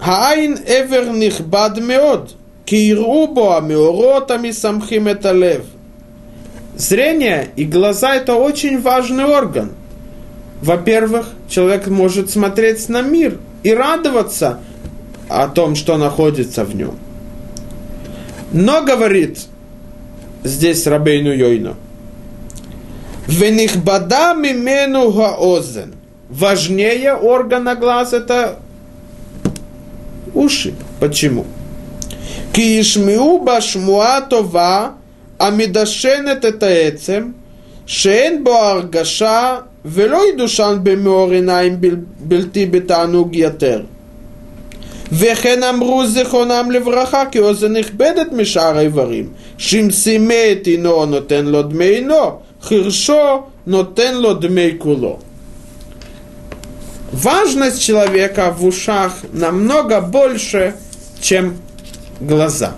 העין עבר נכבד מאוד, כי יראו בו המאורות המשמחים את הלב. Зрение и глаза – это очень важный орган. Во-первых, человек может смотреть на мир и радоваться о том, что находится в нем. Но, говорит здесь Рабейну Йойно, «Венихбада мимену гаозен» Важнее органа глаз – это уши. Почему? Кишмиу башмуа това המדשנת את העצם, שאין בו הרגשה ולא ידושן במאור עיניים בלתי בתענוג יתר. וכן אמרו זיכרונם לברכה כי אוזן נכבדת משאר האיברים, שמשימה את עינו נותן לו דמי עינו, חירשו נותן לו דמי כולו. Важность человека в ушах намного больше, чем глаза.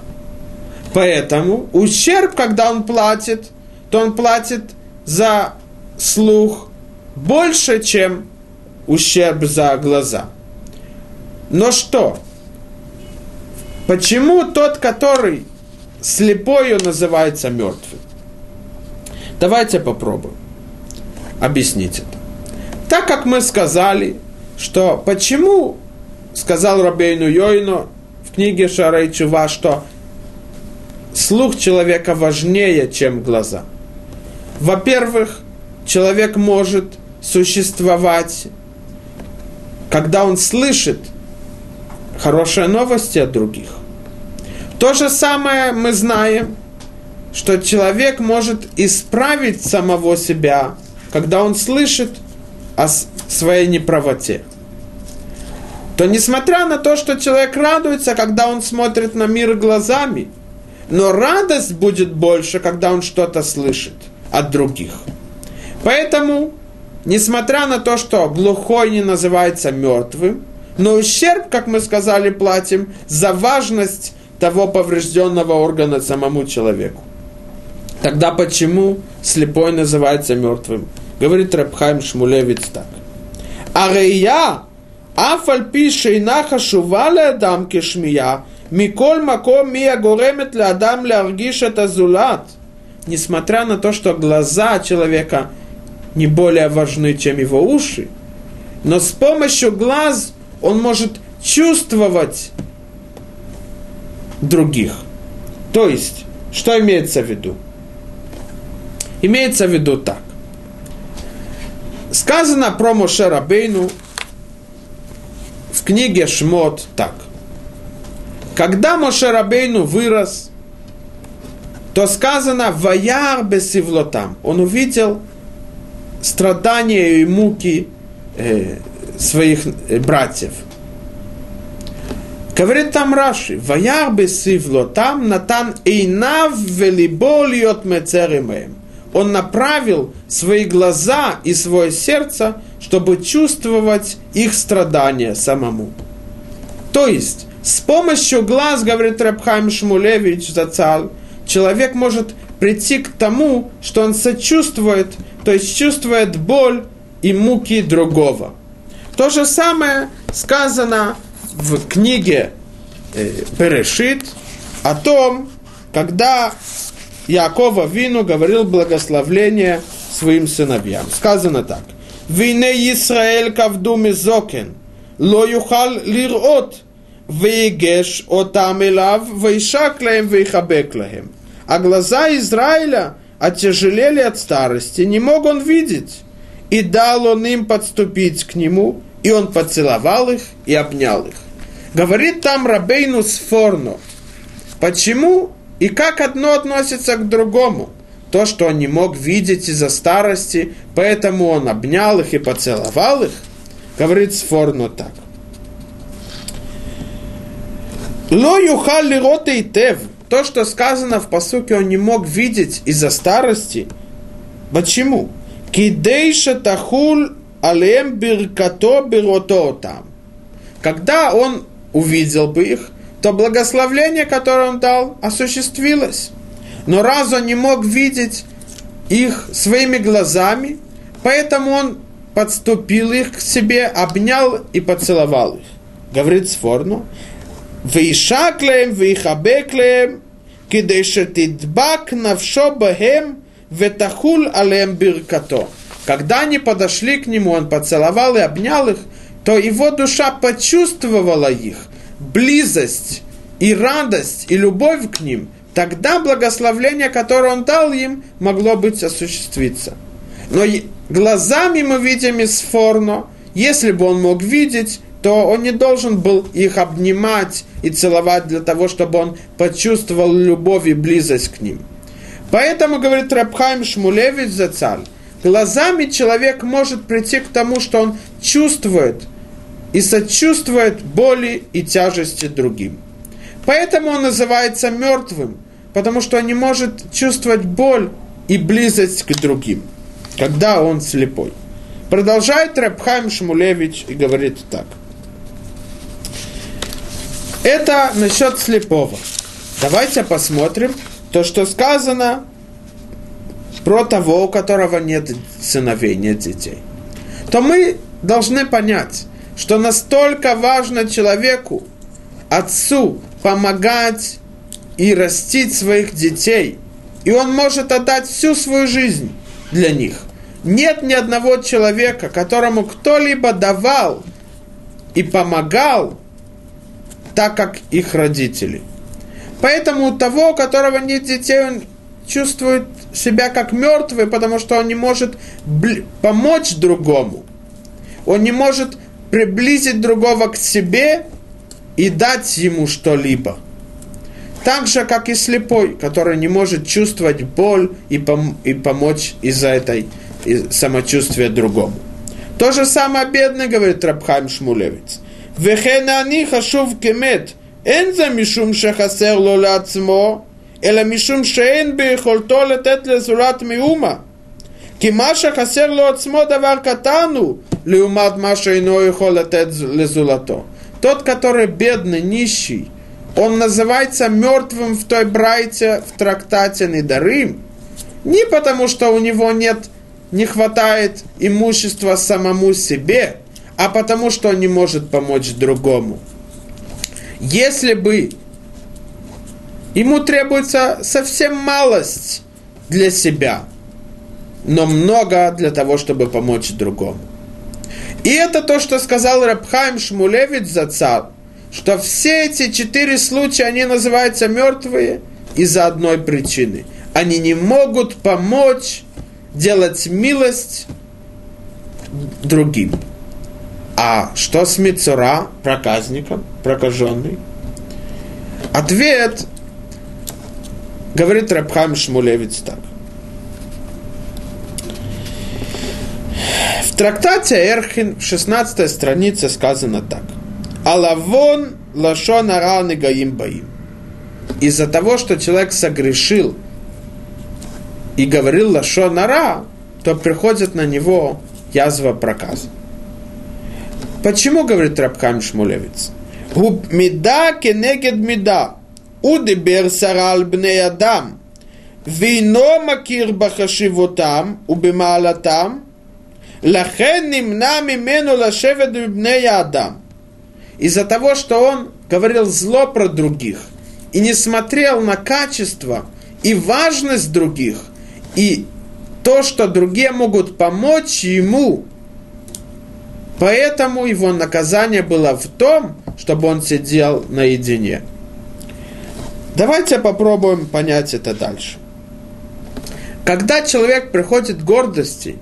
Поэтому ущерб, когда он платит, то он платит за слух больше, чем ущерб за глаза. Но что? Почему тот, который слепой, он называется мертвым? Давайте попробуем объяснить это. Так как мы сказали, что почему, сказал Рабейну Йойно в книге Шарей Чува, что слух человека важнее, чем глаза. Во-первых, человек может существовать, когда он слышит хорошие новости от других. То же самое мы знаем, что человек может исправить самого себя, когда он слышит о своей неправоте. То несмотря на то, что человек радуется, когда он смотрит на мир глазами – но радость будет больше, когда он что-то слышит от других. Поэтому, несмотря на то, что глухой не называется мертвым, но ущерб, как мы сказали, платим за важность того поврежденного органа самому человеку. Тогда почему слепой называется мертвым? Говорит Рабхайм Шмулевиц так. А рея, афальпи шейнаха шувале адам кешмия, Миколь маком мия горемет адам ляргиш это зулат. Несмотря на то, что глаза человека не более важны, чем его уши, но с помощью глаз он может чувствовать других. То есть, что имеется в виду? Имеется в виду так. Сказано про Моше Рабейну в книге Шмот так. Когда Мошерабейну вырос, то сказано «Ваяр бесивлотам». Он увидел страдания и муки э, своих э, братьев. Говорит там Раши, «Ваяр бесивлотам натан эйнав велиболиот мецеримеем». Он направил свои глаза и свое сердце, чтобы чувствовать их страдания самому. То есть, с помощью глаз, говорит Рабхайм Шмулевич Зацал, человек может прийти к тому, что он сочувствует, то есть чувствует боль и муки другого. То же самое сказано в книге э, Берешит о том, когда Якова Вину говорил благословление своим сыновьям. Сказано так. Вине Исраэль кавду мизокен, ло юхал лирот, «Вейгеш отам илав, вейшак лаем, вейхабек лаем». А глаза Израиля отяжелели от старости, не мог он видеть. И дал он им подступить к нему, и он поцеловал их и обнял их. Говорит там Рабейну Сфорну, почему и как одно относится к другому. То, что он не мог видеть из-за старости, поэтому он обнял их и поцеловал их, говорит Сфорну так. Ло юхал лирота и тев. То, что сказано в посуке, он не мог видеть из-за старости. Почему? Кидейша тахул алем биркато бирото там. Когда он увидел бы их, то благословление, которое он дал, осуществилось. Но раз он не мог видеть их своими глазами, поэтому он подступил их к себе, обнял и поцеловал их. Говорит Сфорну, Вейшак лем, кидешетидбак навшо ветахул алем биркато. Когда они подошли к нему, он поцеловал и обнял их, то его душа почувствовала их, близость и радость и любовь к ним, тогда благословление, которое он дал им, могло быть осуществиться. Но глазами мы видим из Форно, если бы он мог видеть, то он не должен был их обнимать и целовать для того, чтобы он почувствовал любовь и близость к ним. Поэтому, говорит Рабхайм Шмулевич за царь, глазами человек может прийти к тому, что он чувствует и сочувствует боли и тяжести другим. Поэтому он называется мертвым, потому что он не может чувствовать боль и близость к другим, когда он слепой. Продолжает Рабхайм Шмулевич и говорит так – это насчет слепого. Давайте посмотрим то, что сказано про того, у которого нет сыновей, нет детей. То мы должны понять, что настолько важно человеку, отцу, помогать и растить своих детей. И он может отдать всю свою жизнь для них. Нет ни одного человека, которому кто-либо давал и помогал, так как их родители. Поэтому того, у которого нет детей, он чувствует себя как мертвый, потому что он не может помочь другому. Он не может приблизить другого к себе и дать ему что-либо. Так же, как и слепой, который не может чувствовать боль и, пом- и помочь из-за этой из самочувствия другому. То же самое бедный, говорит Рабхайм Шмулевец. וכן אני חשוב כמת, אין זה משום שחסר לו לעצמו, אלא משום שאין ביכולתו לתת לזולת מאומה. כי מה שחסר לו עצמו דבר קטן הוא, לעומת מה שאינו יכול לתת לזולתו. Тот, который бедный, нищий, он называется мертвым в той брайте в трактате Недарим, не потому что у него нет, не хватает имущества самому себе, а потому что он не может помочь другому. Если бы ему требуется совсем малость для себя, но много для того, чтобы помочь другому. И это то, что сказал Рабхайм Шмулевич за царь, что все эти четыре случая, они называются мертвые из-за одной причины. Они не могут помочь делать милость другим. А что с Мицура, проказником, прокаженный? Ответ говорит Рабхам Шмулевец так. В трактате Эрхин в 16 странице сказано так. Алавон лашон араны гаим баим. Из-за того, что человек согрешил и говорил лашон ара, то приходит на него язва проказа. Почему, говорит Рабхам Шмулевец? Губ меда кенегед меда. Удебер сарал бней адам. Вино макир бахашивотам убемалатам. Лахен нимна мимену лашевед бней адам. Из-за того, что он говорил зло про других и не смотрел на качество и важность других и то, что другие могут помочь ему Поэтому его наказание было в том, чтобы он сидел наедине. Давайте попробуем понять это дальше. Когда человек приходит к гордости,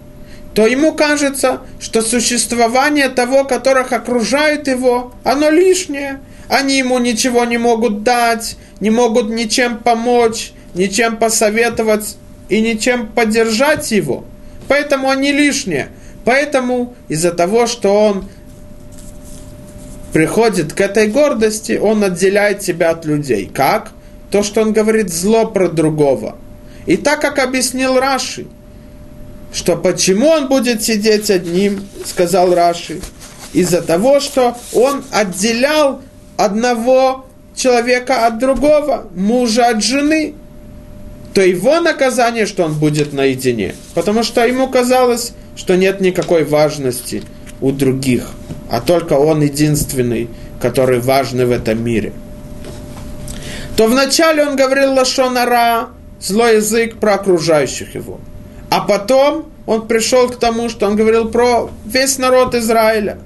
то ему кажется, что существование того, которых окружает его, оно лишнее. Они ему ничего не могут дать, не могут ничем помочь, ничем посоветовать и ничем поддержать его. Поэтому они лишние. Поэтому из-за того, что он приходит к этой гордости, он отделяет себя от людей. Как? То, что он говорит зло про другого. И так как объяснил Раши, что почему он будет сидеть одним, сказал Раши, из-за того, что он отделял одного человека от другого, мужа от жены, то его наказание, что он будет наедине. Потому что ему казалось, что нет никакой важности у других, а только он единственный, который важный в этом мире. То вначале он говорил лашонара, злой язык про окружающих его. А потом он пришел к тому, что он говорил про весь народ Израиля.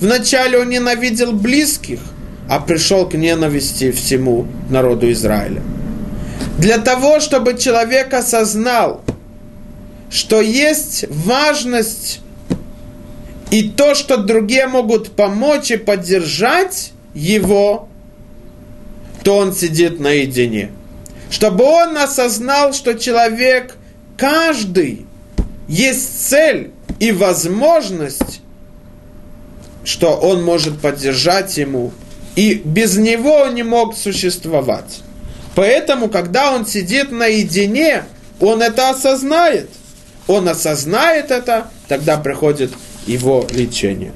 Вначале он ненавидел близких, а пришел к ненависти всему народу Израиля. Для того, чтобы человек осознал, что есть важность и то, что другие могут помочь и поддержать его, то он сидит наедине. Чтобы он осознал, что человек, каждый, есть цель и возможность, что он может поддержать ему и без него он не мог существовать. Поэтому, когда он сидит наедине, он это осознает. Он осознает это, тогда приходит его лечение.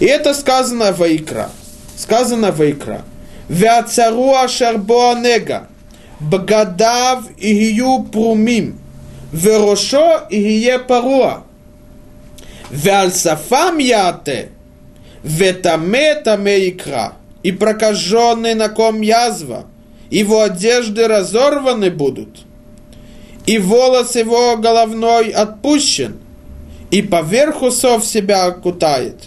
И это сказано в Икра. Сказано в Икра. Вяцару ашарбоанега. Бгадав игию прумим. Верошо игие паруа. Вялсафам яте. Ветаме таме икра и прокаженный, на ком язва, его одежды разорваны будут, и волос его головной отпущен, и поверху сов себя окутает,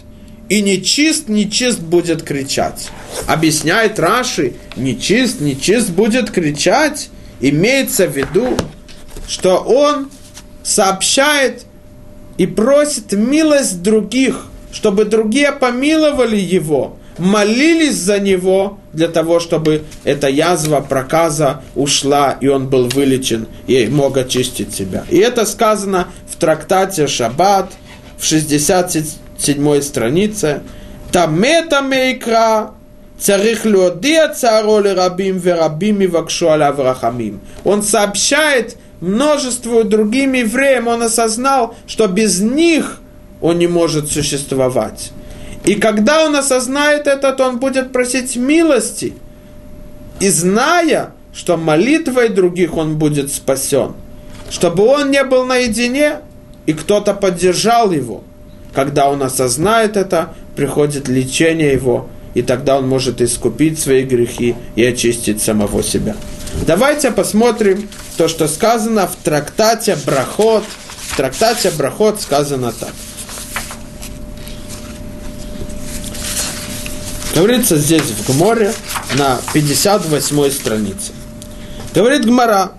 и нечист, нечист будет кричать. Объясняет Раши, нечист, нечист будет кричать, имеется в виду, что он сообщает и просит милость других, чтобы другие помиловали его – молились за него для того, чтобы эта язва, проказа ушла, и он был вылечен, и мог очистить себя. И это сказано в трактате «Шаббат» в 67 странице. Таме таме икра, царих леодия цароли рабим верабими вакшуаля Аврахамим. Он сообщает множеству другим евреям, он осознал, что без них он не может существовать. И когда он осознает это, то он будет просить милости. И зная, что молитвой других он будет спасен. Чтобы он не был наедине, и кто-то поддержал его. Когда он осознает это, приходит лечение его, и тогда он может искупить свои грехи и очистить самого себя. Давайте посмотрим то, что сказано в трактате Брахот. В трактате Брахот сказано так. Говорится здесь в Гморе на 58 странице. Говорит Гмара.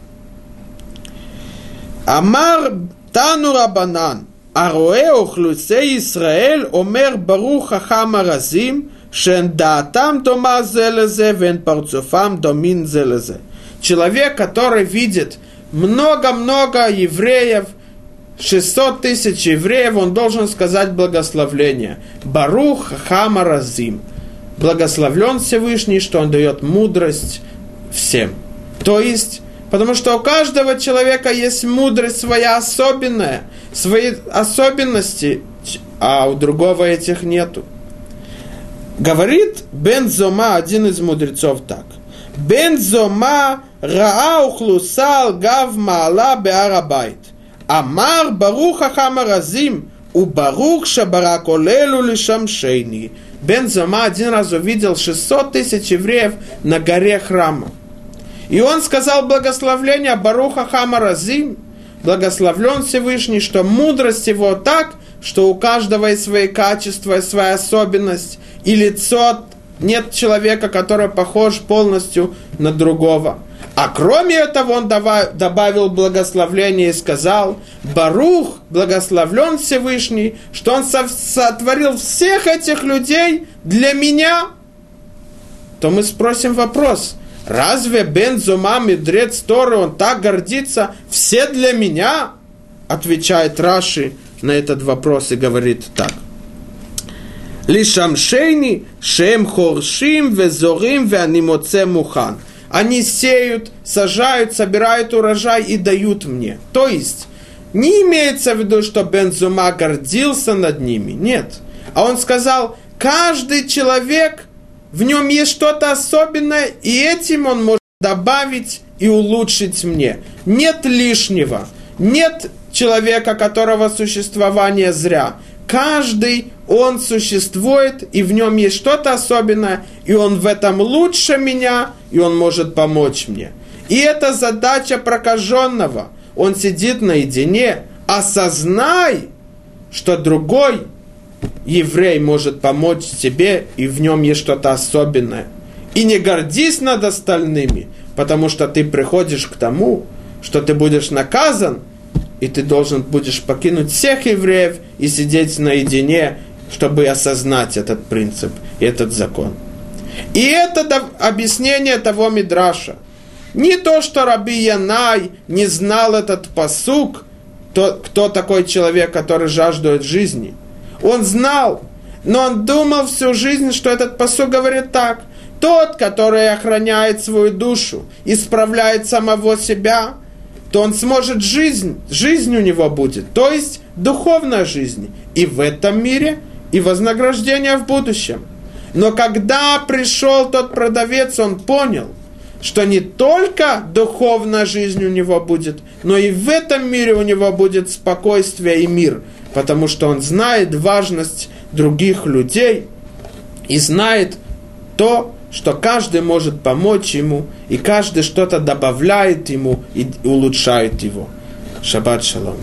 Амар Тану Рабанан. הרואה אוכלוסי ישראל אומר ברוך חכם הרזים שאין דעתם דומה זה לזה ואין פרצופם דומין זה לזה. Человек, который видит много-много евреев, 600 тысяч евреев, он должен сказать благословление. Барух Хамаразим благословлен Всевышний, что он дает мудрость всем. То есть, потому что у каждого человека есть мудрость своя особенная, свои особенности, а у другого этих нету. Говорит Бен Зома, один из мудрецов, так. Бен Зома раа ухлусал гав маала беарабайт. Амар баруха хамаразим, у барух шабарак олелу лишамшейни. Бен Зама один раз увидел 600 тысяч евреев на горе храма. И он сказал благословление Баруха Хамаразим, благословлен Всевышний, что мудрость его так, что у каждого есть свои качества, своя особенность, и лицо нет человека, который похож полностью на другого. А кроме этого он добавил благословление и сказал, Барух, благословлен Всевышний, что он сотворил всех этих людей для меня. То мы спросим вопрос, разве Бен Зума, мудрец Торы, он так гордится, все для меня? Отвечает Раши на этот вопрос и говорит так. Лишамшейни, шем хоршим, везорим, веанимоце мухан – они сеют, сажают, собирают урожай и дают мне. То есть, не имеется в виду, что Бензума гордился над ними. Нет. А он сказал, каждый человек, в нем есть что-то особенное, и этим он может добавить и улучшить мне. Нет лишнего. Нет человека, которого существование зря. Каждый он существует, и в нем есть что-то особенное, и он в этом лучше меня, и он может помочь мне. И это задача прокаженного. Он сидит наедине, осознай, что другой еврей может помочь тебе, и в нем есть что-то особенное. И не гордись над остальными, потому что ты приходишь к тому, что ты будешь наказан, и ты должен будешь покинуть всех евреев и сидеть наедине чтобы осознать этот принцип, этот закон. И это объяснение того Мидраша. Не то, что Раби Янай не знал этот посук, то, кто такой человек, который жаждет жизни. Он знал, но он думал всю жизнь, что этот посук говорит так. Тот, который охраняет свою душу, исправляет самого себя, то он сможет жизнь, жизнь у него будет, то есть духовная жизнь. И в этом мире, и вознаграждение в будущем. Но когда пришел тот продавец, он понял, что не только духовная жизнь у него будет, но и в этом мире у него будет спокойствие и мир, потому что он знает важность других людей и знает то, что каждый может помочь ему, и каждый что-то добавляет ему и улучшает его. Шаббат шалом.